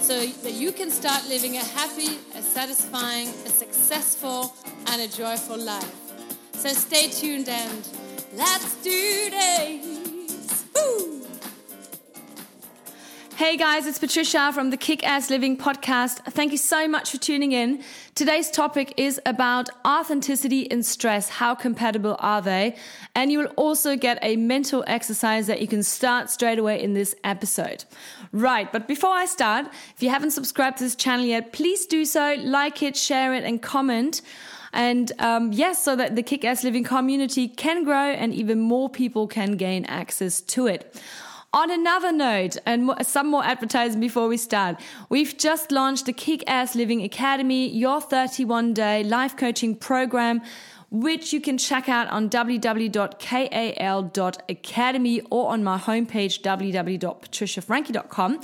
so that you can start living a happy, a satisfying, a successful, and a joyful life. So stay tuned and let's do this! Hey guys, it's Patricia from the Kick Ass Living podcast. Thank you so much for tuning in. Today's topic is about authenticity and stress. How compatible are they? And you will also get a mental exercise that you can start straight away in this episode. Right, but before I start, if you haven't subscribed to this channel yet, please do so, like it, share it, and comment. And um, yes, so that the Kick Ass Living community can grow and even more people can gain access to it. On another note, and some more advertising before we start, we've just launched the Kick Ass Living Academy, your 31 day life coaching program which you can check out on www.kal.academy or on my homepage www.patriciafrankie.com.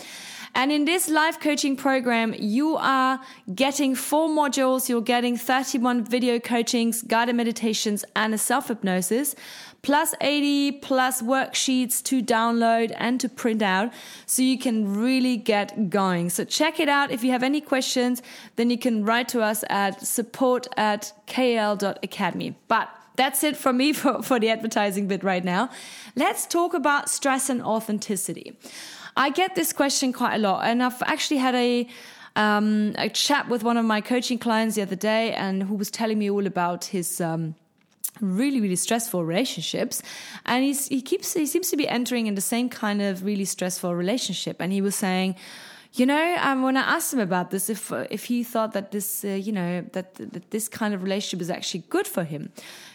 And in this life coaching program, you are getting four modules. You're getting 31 video coachings, guided meditations, and a self hypnosis, plus 80 plus worksheets to download and to print out so you can really get going. So check it out. If you have any questions, then you can write to us at support at kal.academy. But that's it for me for, for the advertising bit right now. Let's talk about stress and authenticity. I get this question quite a lot, and I've actually had a um, a chat with one of my coaching clients the other day, and who was telling me all about his. Um, really really stressful relationships and he's, he keeps he seems to be entering in the same kind of really stressful relationship and he was saying you know um, when i asked him about this if if he thought that this uh, you know that, that this kind of relationship is actually good for him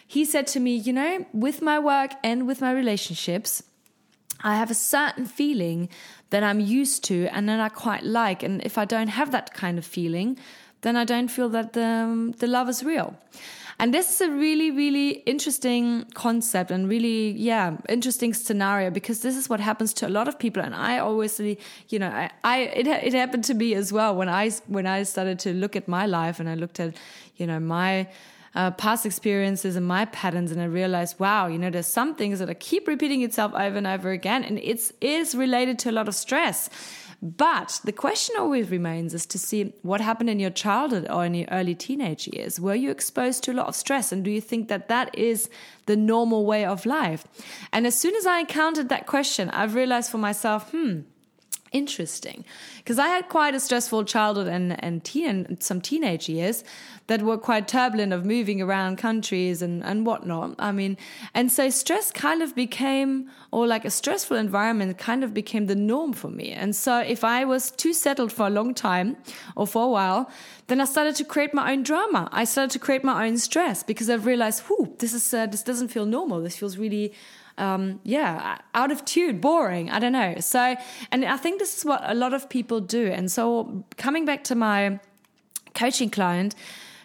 he said to me you know with my work and with my relationships I have a certain feeling that I'm used to and that I quite like. And if I don't have that kind of feeling, then I don't feel that the, um, the love is real. And this is a really, really interesting concept and really, yeah, interesting scenario because this is what happens to a lot of people. And I always, you know, I, I it, it happened to me as well when I, when I started to look at my life and I looked at, you know, my, uh, past experiences and my patterns and I realized, wow, you know, there's some things that I keep repeating itself over and over again and it's is related to a lot of stress. But the question always remains is to see what happened in your childhood or in your early teenage years. Were you exposed to a lot of stress? And do you think that that is the normal way of life? And as soon as I encountered that question, I've realized for myself, hmm, interesting. Because i had quite a stressful childhood and and teen some teenage years that were quite turbulent of moving around countries and and whatnot. I mean and so stress kind of became or like a stressful environment kind of became the norm for me. And so if i was too settled for a long time or for a while then i started to create my own drama. I started to create my own stress because i've realized whoo this is uh, this doesn't feel normal. This feels really um, yeah, out of tune, boring. I don't know. So, and I think this is what a lot of people do. And so, coming back to my coaching client,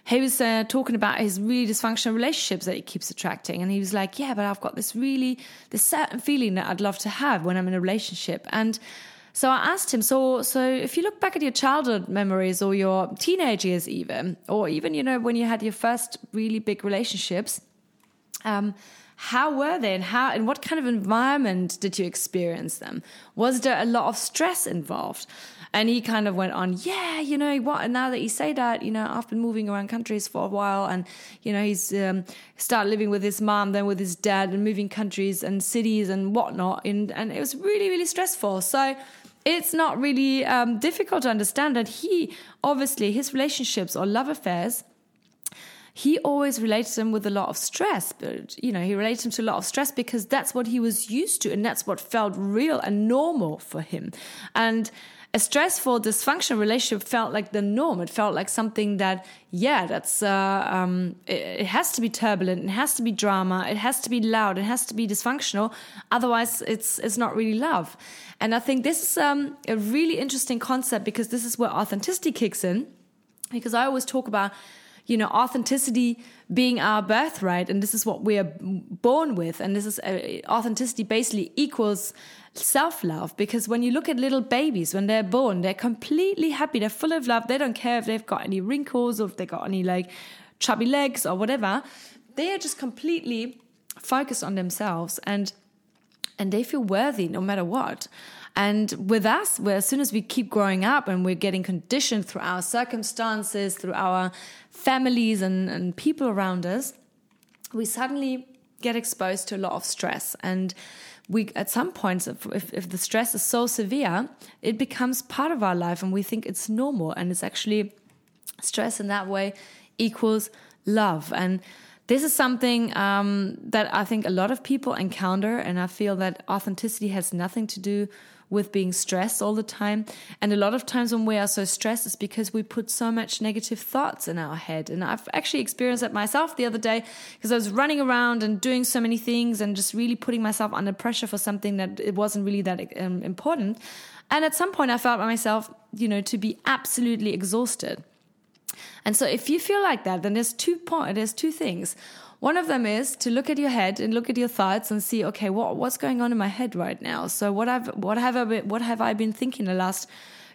he was uh, talking about his really dysfunctional relationships that he keeps attracting. And he was like, Yeah, but I've got this really, this certain feeling that I'd love to have when I'm in a relationship. And so I asked him, so so if you look back at your childhood memories or your teenage years even, or even, you know, when you had your first really big relationships, um, how were they and how and what kind of environment did you experience them? Was there a lot of stress involved? And he kind of went on yeah you know what and now that you say that you know i've been moving around countries for a while and you know he's um, started living with his mom then with his dad and moving countries and cities and whatnot and, and it was really really stressful. So it's not really um, difficult to understand that he obviously his relationships or love affairs he always related them with a lot of stress. But, you know, he related them to a lot of stress because that's what he was used to and that's what felt real and normal for him. And a stressful, dysfunctional relationship felt like the norm. It felt like something that, yeah, that's, uh, um, it, it, has to be turbulent. It has to be drama. It has to be loud. It has to be dysfunctional. Otherwise, it's, it's not really love. And I think this is um, a really interesting concept because this is where authenticity kicks in because I always talk about, you know, authenticity being our birthright, and this is what we are born with, and this is uh, authenticity basically equals self love. Because when you look at little babies when they're born, they're completely happy, they're full of love. They don't care if they've got any wrinkles or if they got any like chubby legs or whatever. They are just completely focused on themselves and and they feel worthy no matter what. And with us, where as soon as we keep growing up and we're getting conditioned through our circumstances, through our families and, and people around us, we suddenly get exposed to a lot of stress. And we, at some points, if, if, if the stress is so severe, it becomes part of our life and we think it's normal. And it's actually stress in that way equals love. And this is something um, that I think a lot of people encounter, and I feel that authenticity has nothing to do with being stressed all the time. And a lot of times when we are so stressed, it's because we put so much negative thoughts in our head. And I've actually experienced that myself the other day because I was running around and doing so many things and just really putting myself under pressure for something that it wasn't really that um, important. And at some point, I felt myself, you know, to be absolutely exhausted. And so if you feel like that, then there's two point, there's two things. One of them is to look at your head and look at your thoughts and see, okay, what what's going on in my head right now? So what I've what have I been, what have I been thinking the last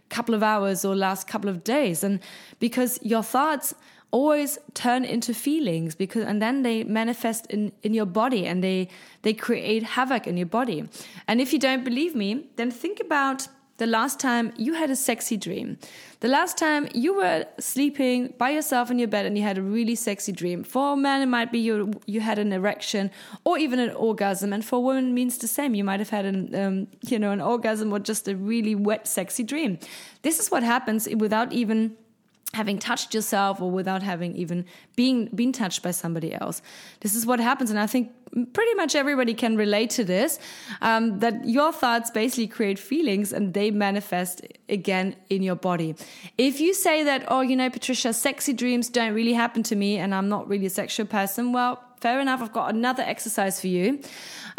couple of hours or last couple of days? And because your thoughts always turn into feelings because and then they manifest in in your body and they they create havoc in your body. And if you don't believe me, then think about the last time you had a sexy dream, the last time you were sleeping by yourself in your bed and you had a really sexy dream. For a man, it might be you you had an erection or even an orgasm, and for a woman, means the same. You might have had an um, you know an orgasm or just a really wet, sexy dream. This is what happens without even having touched yourself or without having even being been touched by somebody else. This is what happens, and I think pretty much everybody can relate to this. Um, that your thoughts basically create feelings, and they manifest again in your body. If you say that, oh, you know, Patricia, sexy dreams don't really happen to me, and I'm not really a sexual person, well. Fair enough. I've got another exercise for you.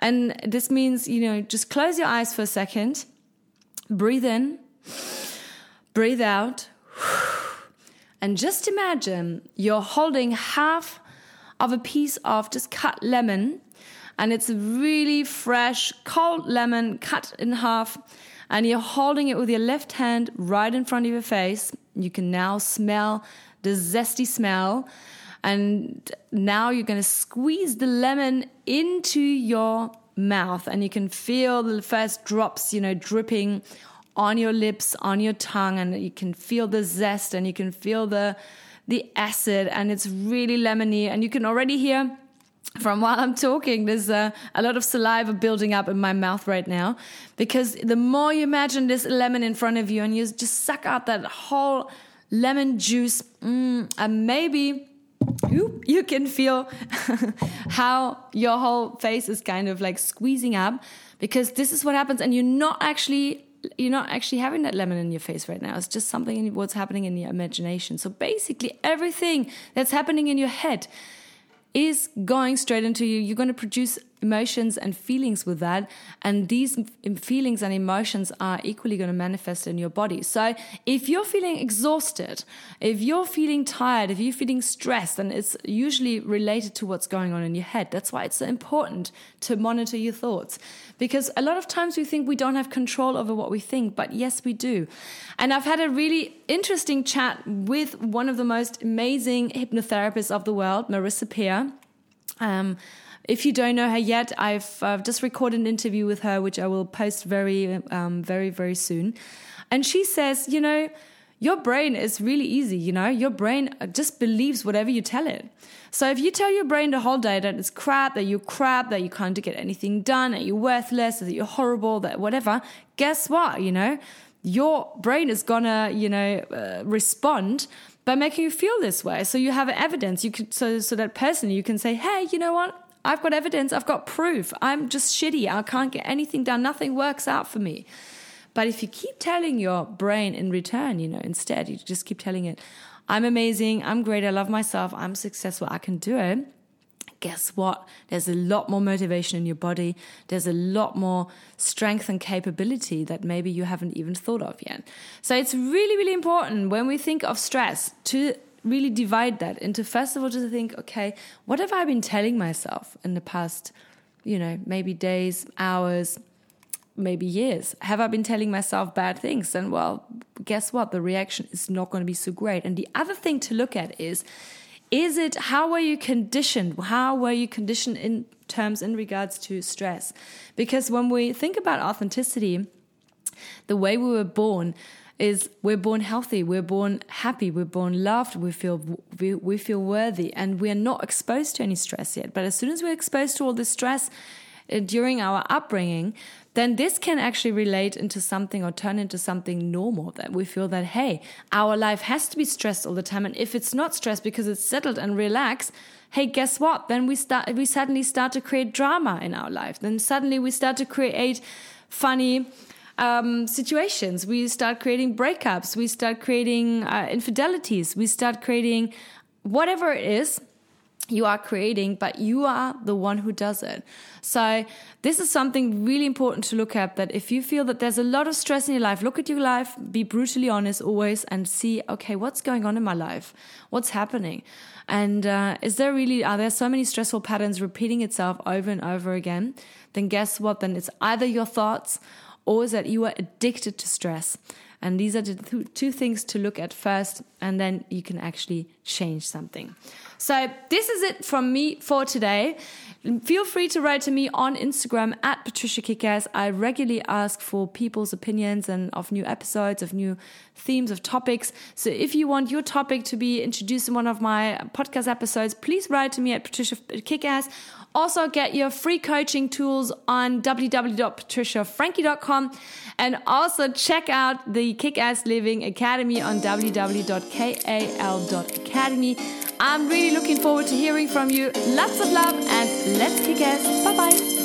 And this means, you know, just close your eyes for a second, breathe in, breathe out. And just imagine you're holding half of a piece of just cut lemon, and it's a really fresh, cold lemon cut in half, and you're holding it with your left hand right in front of your face. You can now smell the zesty smell. And now you're going to squeeze the lemon into your mouth, and you can feel the first drops, you know, dripping on your lips, on your tongue, and you can feel the zest and you can feel the the acid, and it's really lemony, and you can already hear from while I'm talking, there's a, lot of saliva building up in my mouth right now. Because the more you imagine this lemon in front of you and you just suck out that whole lemon juice, mm, and maybe you can feel how your whole face is kind of like squeezing up. Because this is what happens, and you're not actually you're not actually having that lemon in your face right now. It's just something in what's happening in your imagination. So basically, everything that's happening in your head is going straight into you. You're going to produce emotions and feelings with that. And these feelings and emotions are equally going to manifest in your body. So if you're feeling exhausted, if you're feeling tired, if you're feeling stressed, then it's usually related to what's going on in your head. That's why it's so important to monitor your thoughts. Because a lot of times we think we don't have control over what we think, but yes, we do. And I've had a really interesting chat with one of the most amazing hypnotherapists of the world, Marissa Peer. Um, if you don't know her yet, I've uh, just recorded an interview with her, which I will post very, um, very, very soon. And she says, you know, your brain is really easy, you know, your brain just believes whatever you tell it. So if you tell your brain the whole day that it's crap, that you're crap, that you can't get anything done, that you're worthless, that you're horrible, that whatever, guess what, you know, your brain is gonna, you know, uh, respond by making you feel this way. So you have evidence. You could so, so that person, you can say, hey, you know what? I've got evidence, I've got proof. I'm just shitty. I can't get anything done. Nothing works out for me. But if you keep telling your brain in return, you know, instead, you just keep telling it, I'm amazing, I'm great, I love myself, I'm successful, I can do it. guess what? There's a lot more motivation in your body. There's a lot more strength and capability that maybe you haven't even thought of yet. So it's really, really important when we think of stress to really divide that into first of all to think, okay, what have I been telling myself in the past, you know, maybe days, hours, maybe years? Have I been telling myself bad things? And well, guess what? The reaction is not going to be so great. And the other thing to look at is, is it how were you conditioned? How were you conditioned in terms in regards to stress? Because when we think about authenticity, the way we were born, is we're born healthy, we're born happy, we're born loved, we feel we, we feel worthy, and we're not exposed to any stress yet. But as soon as we're exposed to all this stress uh, during our upbringing, then this can actually relate into something or turn into something normal that we feel that hey, our life has to be stressed all the time, and if it's not stressed because it's settled and relaxed. Hey, guess what? Then we start, we suddenly start to create drama in our life. Then suddenly we start to create funny, um, situations. We start creating breakups. We start creating uh, infidelities. We start creating whatever it is you are creating, but you are the one who does it. So this is something really important to look at that if you feel that there's a lot of stress in your life, look at your life, be brutally honest always and see, okay, what's going on in my life? What's happening? And uh, is there really, are there so many stressful patterns repeating itself over and over again? Then guess what? Then it's either your thoughts or is that you are addicted to stress. And these are the two things to look at first, and then you can actually change something. So, this is it from me for today. Feel free to write to me on Instagram at Patricia Kickass. I regularly ask for people's opinions and of new episodes, of new themes, of topics. So if you want your topic to be introduced in one of my podcast episodes, please write to me at Patricia Kickass also, get your free coaching tools on www.patriciafrankie.com and also check out the Kick Ass Living Academy on www.kal.academy. I'm really looking forward to hearing from you. Lots of love and let's kick ass. Bye bye.